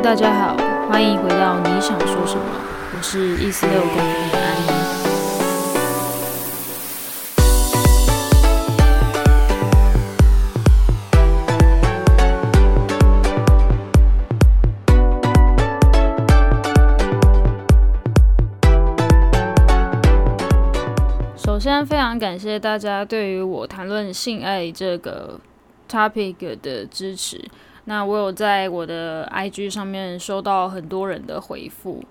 大家好，欢迎回到你想说什么，我是一四六公里的安妮。首先，非常感谢大家对于我谈论性爱这个 topic 的支持。那我有在我的 IG 上面收到很多人的回复，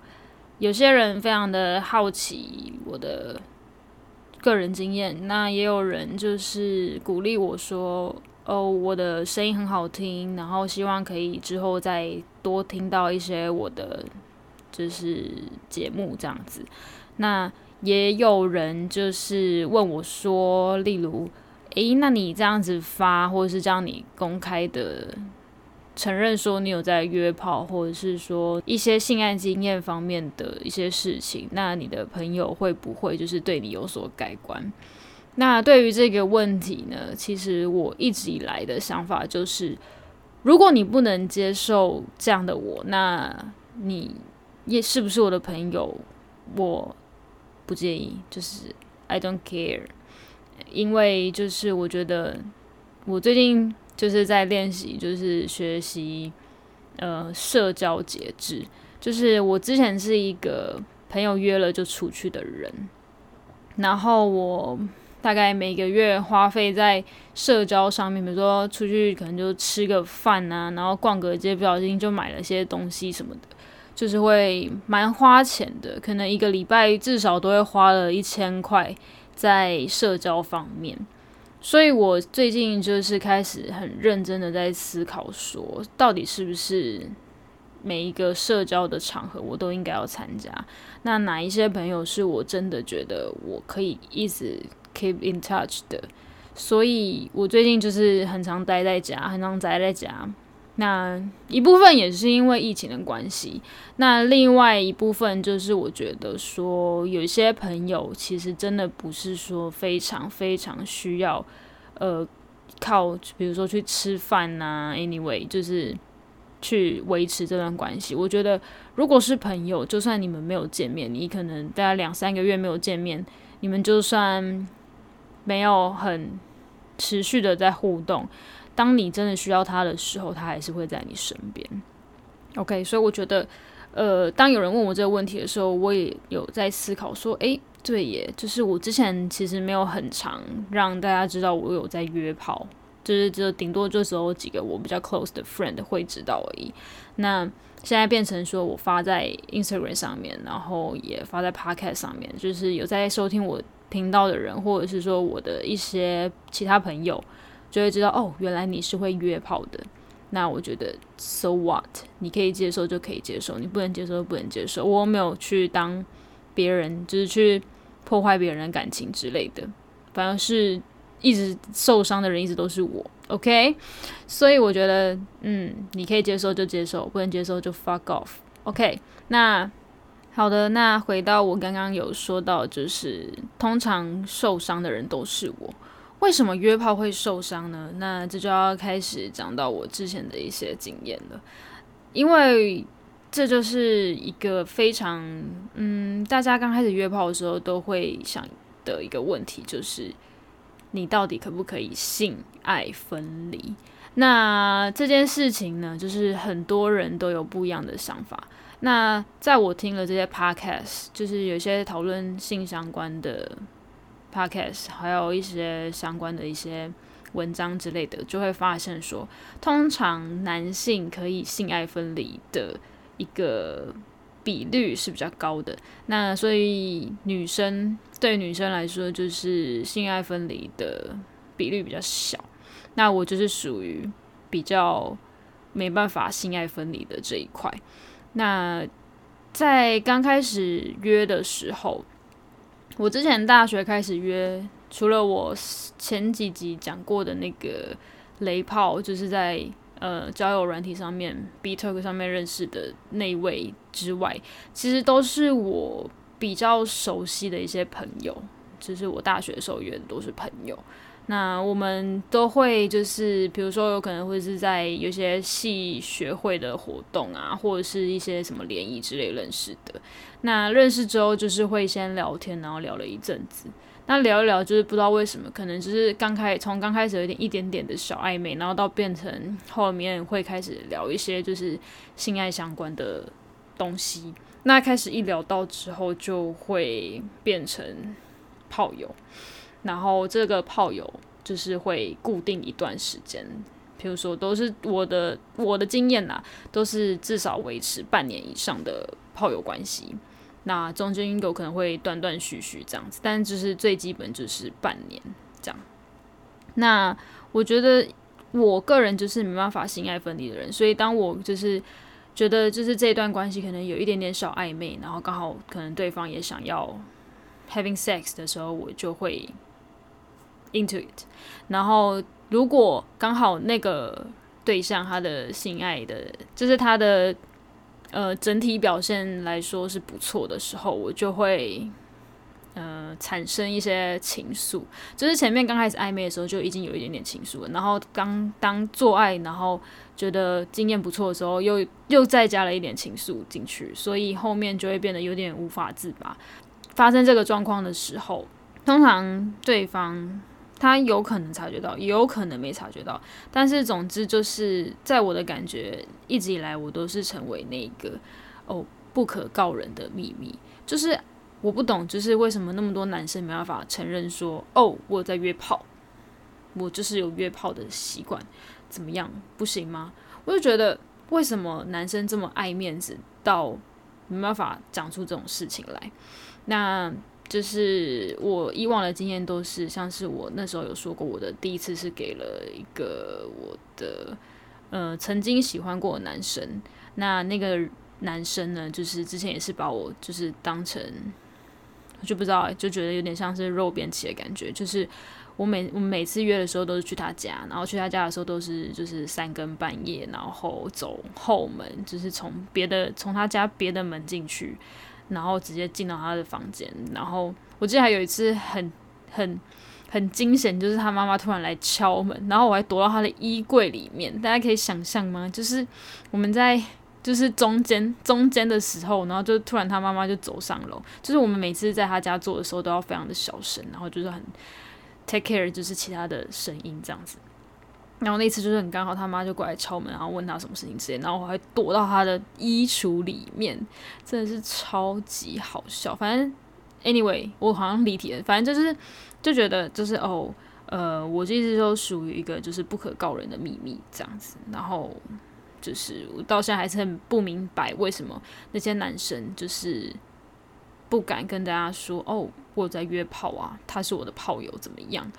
有些人非常的好奇我的个人经验，那也有人就是鼓励我说：“哦，我的声音很好听，然后希望可以之后再多听到一些我的就是节目这样子。”那也有人就是问我说，例如，诶，那你这样子发，或者是这样你公开的承认说你有在约炮，或者是说一些性爱经验方面的一些事情，那你的朋友会不会就是对你有所改观？那对于这个问题呢，其实我一直以来的想法就是，如果你不能接受这样的我，那你也是不是我的朋友？我。不介意，就是 I don't care，因为就是我觉得我最近就是在练习，就是学习呃社交节制。就是我之前是一个朋友约了就出去的人，然后我大概每个月花费在社交上面，比如说出去可能就吃个饭啊，然后逛个街，不小心就买了些东西什么的。就是会蛮花钱的，可能一个礼拜至少都会花了一千块在社交方面，所以我最近就是开始很认真的在思考，说到底是不是每一个社交的场合我都应该要参加？那哪一些朋友是我真的觉得我可以一直 keep in touch 的？所以我最近就是很常待在家，很常宅在家。那一部分也是因为疫情的关系，那另外一部分就是我觉得说，有一些朋友其实真的不是说非常非常需要，呃，靠比如说去吃饭呐，anyway，就是去维持这段关系。我觉得如果是朋友，就算你们没有见面，你可能大概两三个月没有见面，你们就算没有很持续的在互动。当你真的需要他的时候，他还是会在你身边。OK，所以我觉得，呃，当有人问我这个问题的时候，我也有在思考说，诶，对耶，就是我之前其实没有很长让大家知道我有在约炮，就是就顶多就只有几个我比较 close 的 friend 会知道而已。那现在变成说我发在 Instagram 上面，然后也发在 Podcast 上面，就是有在收听我频道的人，或者是说我的一些其他朋友。就会知道哦，原来你是会约炮的。那我觉得，so what？你可以接受就可以接受，你不能接受就不能接受。我没有去当别人，就是去破坏别人的感情之类的。反而是一直受伤的人，一直都是我。OK？所以我觉得，嗯，你可以接受就接受，不能接受就 fuck off。OK？那好的，那回到我刚刚有说到，就是通常受伤的人都是我。为什么约炮会受伤呢？那这就要开始讲到我之前的一些经验了，因为这就是一个非常嗯，大家刚开始约炮的时候都会想的一个问题，就是你到底可不可以性爱分离？那这件事情呢，就是很多人都有不一样的想法。那在我听了这些 podcast，就是有些讨论性相关的。Podcast 还有一些相关的一些文章之类的，就会发现说，通常男性可以性爱分离的一个比率是比较高的。那所以女生对女生来说，就是性爱分离的比率比较小。那我就是属于比较没办法性爱分离的这一块。那在刚开始约的时候。我之前大学开始约，除了我前几集讲过的那个雷炮，就是在呃交友软体上面 B Talk 上面认识的那位之外，其实都是我比较熟悉的一些朋友，就是我大学的时候约的都是朋友。那我们都会就是，比如说有可能会是在有些系学会的活动啊，或者是一些什么联谊之类认识的。那认识之后就是会先聊天，然后聊了一阵子。那聊一聊就是不知道为什么，可能就是刚开从刚开始有点一点点的小暧昧，然后到变成后面会开始聊一些就是性爱相关的东西。那开始一聊到之后，就会变成炮友。然后这个炮友就是会固定一段时间，比如说都是我的我的经验呐，都是至少维持半年以上的炮友关系。那中间有可能会断断续续这样子，但就是最基本就是半年这样。那我觉得我个人就是没办法性爱分离的人，所以当我就是觉得就是这段关系可能有一点点小暧昧，然后刚好可能对方也想要 having sex 的时候，我就会。Into it，然后如果刚好那个对象他的性爱的，就是他的呃整体表现来说是不错的时候，我就会呃产生一些情愫。就是前面刚开始暧昧的时候就已经有一点点情愫了，然后刚当做爱，然后觉得经验不错的时候，又又再加了一点情愫进去，所以后面就会变得有点无法自拔。发生这个状况的时候，通常对方。他有可能察觉到，也有可能没察觉到，但是总之就是在我的感觉，一直以来我都是成为那个哦不可告人的秘密。就是我不懂，就是为什么那么多男生没办法承认说哦我在约炮，我就是有约炮的习惯，怎么样不行吗？我就觉得为什么男生这么爱面子到没办法讲出这种事情来？那。就是我以往的经验都是，像是我那时候有说过，我的第一次是给了一个我的呃曾经喜欢过的男生，那那个男生呢，就是之前也是把我就是当成，我就不知道，就觉得有点像是肉便器的感觉，就是我每我每次约的时候都是去他家，然后去他家的时候都是就是三更半夜，然后走后门，就是从别的从他家别的门进去。然后直接进到他的房间，然后我记得还有一次很很很惊险，就是他妈妈突然来敲门，然后我还躲到他的衣柜里面。大家可以想象吗？就是我们在就是中间中间的时候，然后就突然他妈妈就走上楼。就是我们每次在他家做的时候都要非常的小声，然后就是很 take care，就是其他的声音这样子。然后那次就是很刚好，他妈就过来敲门，然后问他什么事情之类，然后我还躲到他的衣橱里面，真的是超级好笑。反正 anyway，我好像离题了，反正就是就觉得就是哦，呃，我一直都属于一个就是不可告人的秘密这样子。然后就是我到现在还是很不明白，为什么那些男生就是不敢跟大家说哦，我在约炮啊，他是我的炮友，怎么样？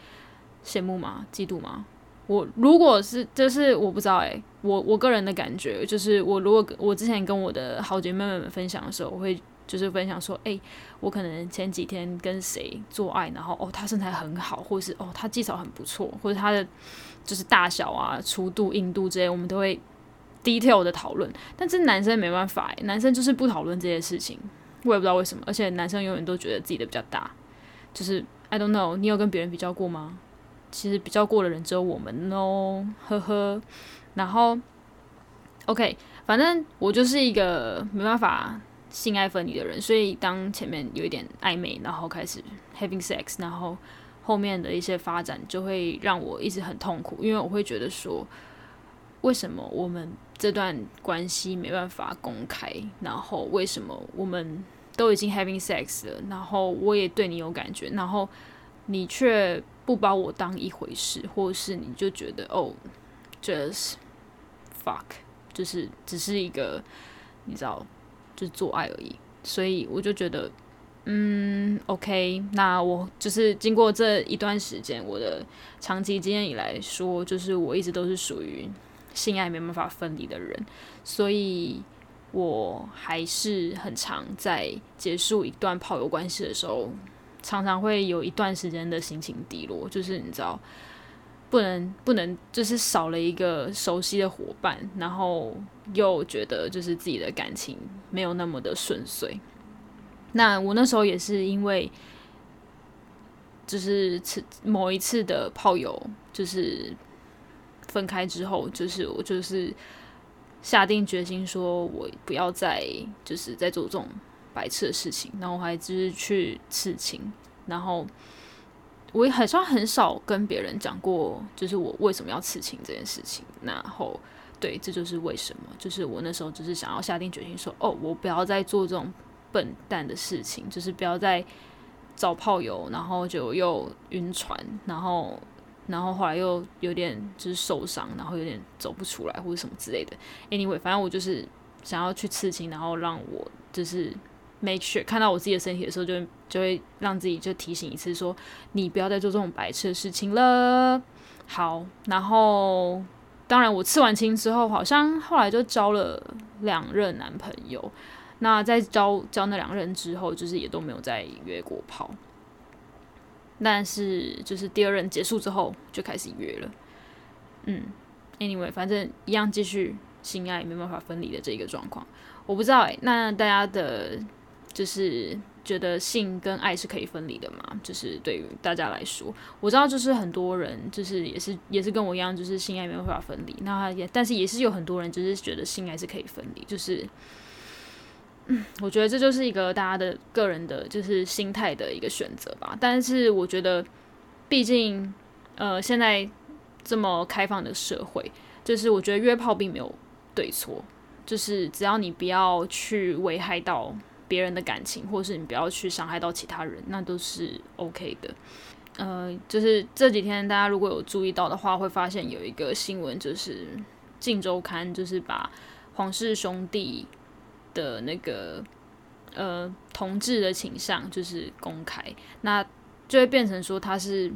羡慕吗？嫉妒吗？我如果是就是我不知道哎，我我个人的感觉就是，我如果我之前跟我的好姐妹们分享的时候，我会就是分享说，哎，我可能前几天跟谁做爱，然后哦，他身材很好，或是哦，他技巧很不错，或者他的就是大小啊、粗度、硬度这些，我们都会 detail 的讨论。但是男生没办法，男生就是不讨论这些事情，我也不知道为什么，而且男生永远都觉得自己的比较大，就是 I don't know，你有跟别人比较过吗？其实比较过的人只有我们哦，呵呵。然后，OK，反正我就是一个没办法性爱分离的人，所以当前面有一点暧昧，然后开始 having sex，然后后面的一些发展就会让我一直很痛苦，因为我会觉得说，为什么我们这段关系没办法公开？然后为什么我们都已经 having sex 了，然后我也对你有感觉，然后你却不把我当一回事，或是你就觉得哦，just fuck，就是只是一个你知道，就是做爱而已。所以我就觉得，嗯，OK，那我就是经过这一段时间，我的长期经验以来说，就是我一直都是属于性爱没办法分离的人，所以我还是很常在结束一段炮友关系的时候。常常会有一段时间的心情低落，就是你知道，不能不能，就是少了一个熟悉的伙伴，然后又觉得就是自己的感情没有那么的顺遂。那我那时候也是因为就是次某一次的炮友，就是分开之后，就是我就是下定决心说，我不要再就是在做这种白痴的事情，然后我还就是去刺青，然后我也好像很少跟别人讲过，就是我为什么要刺青这件事情，然后。对，这就是为什么，就是我那时候只是想要下定决心说，哦，我不要再做这种笨蛋的事情，就是不要再找炮友，然后就又晕船，然后，然后后来又有点就是受伤，然后有点走不出来或者什么之类的。Anyway，反正我就是想要去刺青，然后让我就是 make sure 看到我自己的身体的时候，就就会让自己就提醒一次，说你不要再做这种白痴的事情了。好，然后。当然，我刺完青之后，好像后来就交了两任男朋友。那在交交那两任之后，就是也都没有再约过炮。但是，就是第二任结束之后，就开始约了。嗯，anyway，反正一样继续性爱没办法分离的这个状况。我不知道诶，那大家的，就是。觉得性跟爱是可以分离的嘛？就是对于大家来说，我知道就是很多人就是也是也是跟我一样，就是性爱没有办法分离。那也但是也是有很多人就是觉得性爱是可以分离。就是，嗯，我觉得这就是一个大家的个人的，就是心态的一个选择吧。但是我觉得，毕竟呃现在这么开放的社会，就是我觉得约炮并没有对错，就是只要你不要去危害到。别人的感情，或是你不要去伤害到其他人，那都是 OK 的。呃，就是这几天大家如果有注意到的话，会发现有一个新闻，就是《镜周刊》就是把黄氏兄弟的那个呃同志的倾向就是公开，那就会变成说他是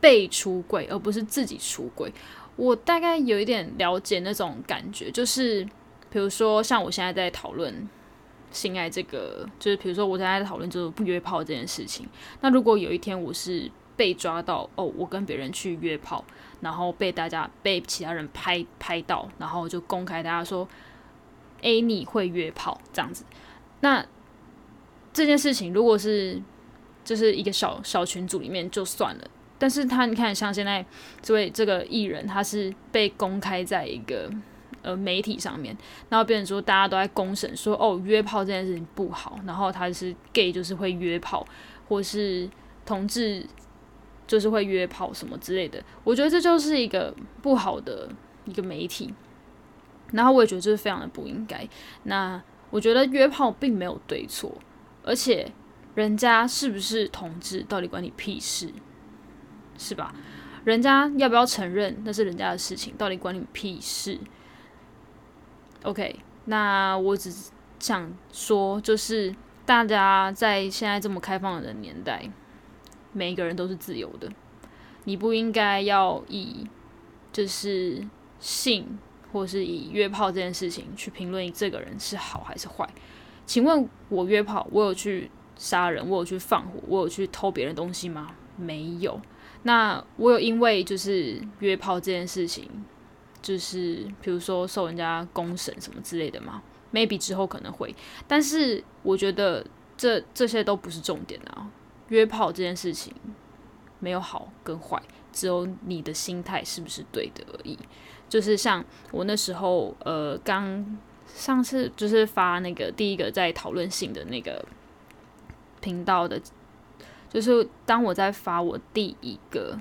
被出柜，而不是自己出柜。我大概有一点了解那种感觉，就是比如说像我现在在讨论。性爱这个，就是比如说我现在讨论就是不约炮这件事情。那如果有一天我是被抓到，哦，我跟别人去约炮，然后被大家被其他人拍拍到，然后就公开大家说，哎，你会约炮这样子。那这件事情如果是就是一个小小群组里面就算了，但是他你看像现在这位这个艺人，他是被公开在一个。呃，媒体上面，然后变成说大家都在公审，说哦，约炮这件事情不好，然后他是 gay 就是会约炮，或是同志就是会约炮什么之类的。我觉得这就是一个不好的一个媒体，然后我也觉得这是非常的不应该。那我觉得约炮并没有对错，而且人家是不是同志到底关你屁事，是吧？人家要不要承认那是人家的事情，到底关你屁事？OK，那我只想说，就是大家在现在这么开放的年代，每一个人都是自由的。你不应该要以就是性或是以约炮这件事情去评论这个人是好还是坏。请问我约炮，我有去杀人，我有去放火，我有去偷别人东西吗？没有。那我有因为就是约炮这件事情。就是比如说受人家公审什么之类的嘛，maybe 之后可能会，但是我觉得这这些都不是重点啊。约炮这件事情没有好跟坏，只有你的心态是不是对的而已。就是像我那时候，呃，刚上次就是发那个第一个在讨论性的那个频道的，就是当我在发我第一个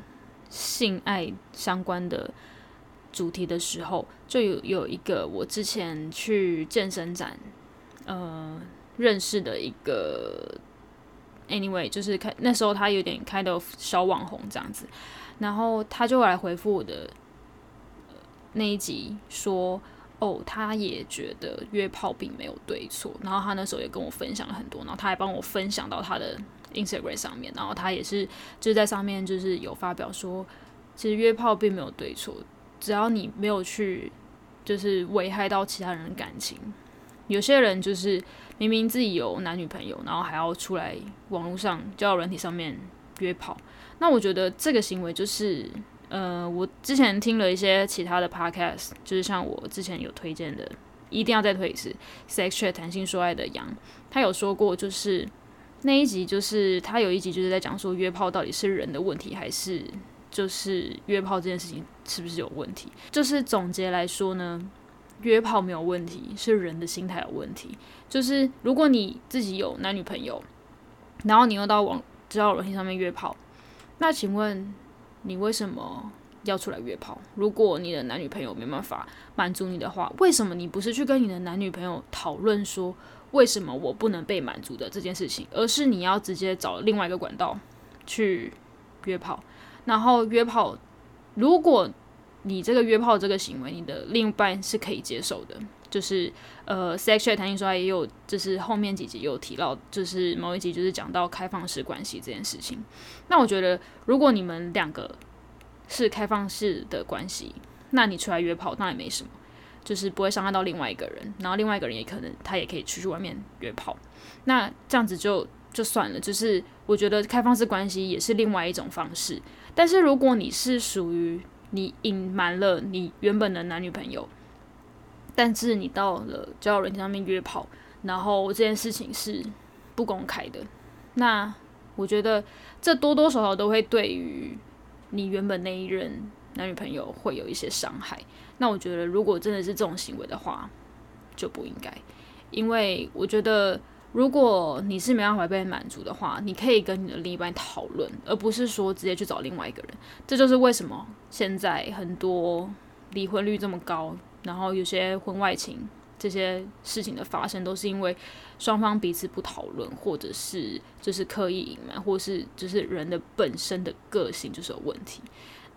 性爱相关的。主题的时候，就有有一个我之前去健身展，呃，认识的一个，anyway，就是开那时候他有点开的小网红这样子，然后他就来回复我的那一集说，哦，他也觉得约炮并没有对错，然后他那时候也跟我分享了很多，然后他还帮我分享到他的 Instagram 上面，然后他也是就是在上面就是有发表说，其实约炮并没有对错。只要你没有去，就是危害到其他人的感情，有些人就是明明自己有男女朋友，然后还要出来网络上交友软体上面约炮，那我觉得这个行为就是，呃，我之前听了一些其他的 podcast，就是像我之前有推荐的，一定要再推一次，Sex Chat 谈性说爱的杨，他有说过，就是那一集就是他有一集就是在讲说约炮到底是人的问题还是就是约炮这件事情是不是有问题？就是总结来说呢，约炮没有问题，是人的心态有问题。就是如果你自己有男女朋友，然后你又到网交友软件上面约炮，那请问你为什么要出来约炮？如果你的男女朋友没办法满足你的话，为什么你不是去跟你的男女朋友讨论说？为什么我不能被满足的这件事情，而是你要直接找另外一个管道去约炮，然后约炮，如果你这个约炮这个行为，你的另一半是可以接受的，就是呃，sexual 谈性说也有，就是后面几集有提到，就是某一集就是讲到开放式关系这件事情。那我觉得，如果你们两个是开放式的关系，那你出来约炮那也没什么。就是不会伤害到另外一个人，然后另外一个人也可能他也可以出去外面约炮，那这样子就就算了。就是我觉得开放式关系也是另外一种方式，但是如果你是属于你隐瞒了你原本的男女朋友，但是你到了交友软件上面约炮，然后这件事情是不公开的，那我觉得这多多少少都会对于你原本那一任男女朋友会有一些伤害。那我觉得，如果真的是这种行为的话，就不应该。因为我觉得，如果你是没办法被满足的话，你可以跟你的另一半讨论，而不是说直接去找另外一个人。这就是为什么现在很多离婚率这么高，然后有些婚外情这些事情的发生，都是因为双方彼此不讨论，或者是就是刻意隐瞒，或是就是人的本身的个性就是有问题。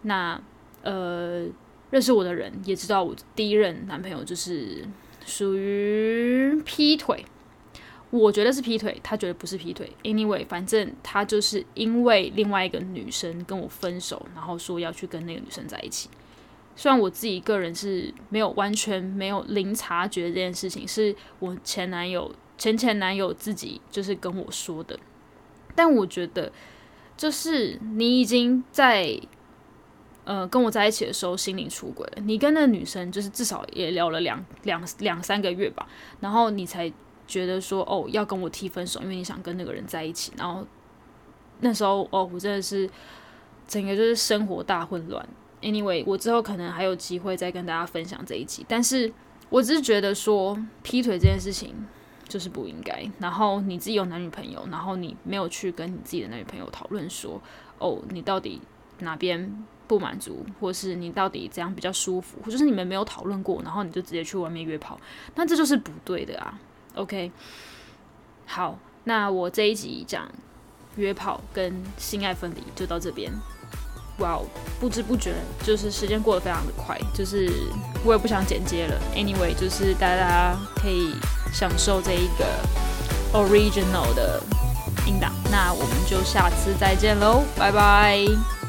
那呃。认识我的人也知道，我第一任男朋友就是属于劈腿。我觉得是劈腿，他觉得不是劈腿。Anyway，反正他就是因为另外一个女生跟我分手，然后说要去跟那个女生在一起。虽然我自己个人是没有完全没有零察觉这件事情，是我前男友前前男友自己就是跟我说的。但我觉得，就是你已经在。呃，跟我在一起的时候心灵出轨了。你跟那女生就是至少也聊了两两两三个月吧，然后你才觉得说哦要跟我提分手，因为你想跟那个人在一起。然后那时候哦，我真的是整个就是生活大混乱。Anyway，我之后可能还有机会再跟大家分享这一集。但是我只是觉得说劈腿这件事情就是不应该。然后你自己有男女朋友，然后你没有去跟你自己的男女朋友讨论说哦，你到底哪边？不满足，或是你到底怎样比较舒服，或者是你们没有讨论过，然后你就直接去外面约炮，那这就是不对的啊。OK，好，那我这一集讲约炮跟性爱分离就到这边。哇哦，不知不觉就是时间过得非常的快，就是我也不想剪接了。Anyway，就是大家可以享受这一个 original 的音档。那我们就下次再见喽，拜拜。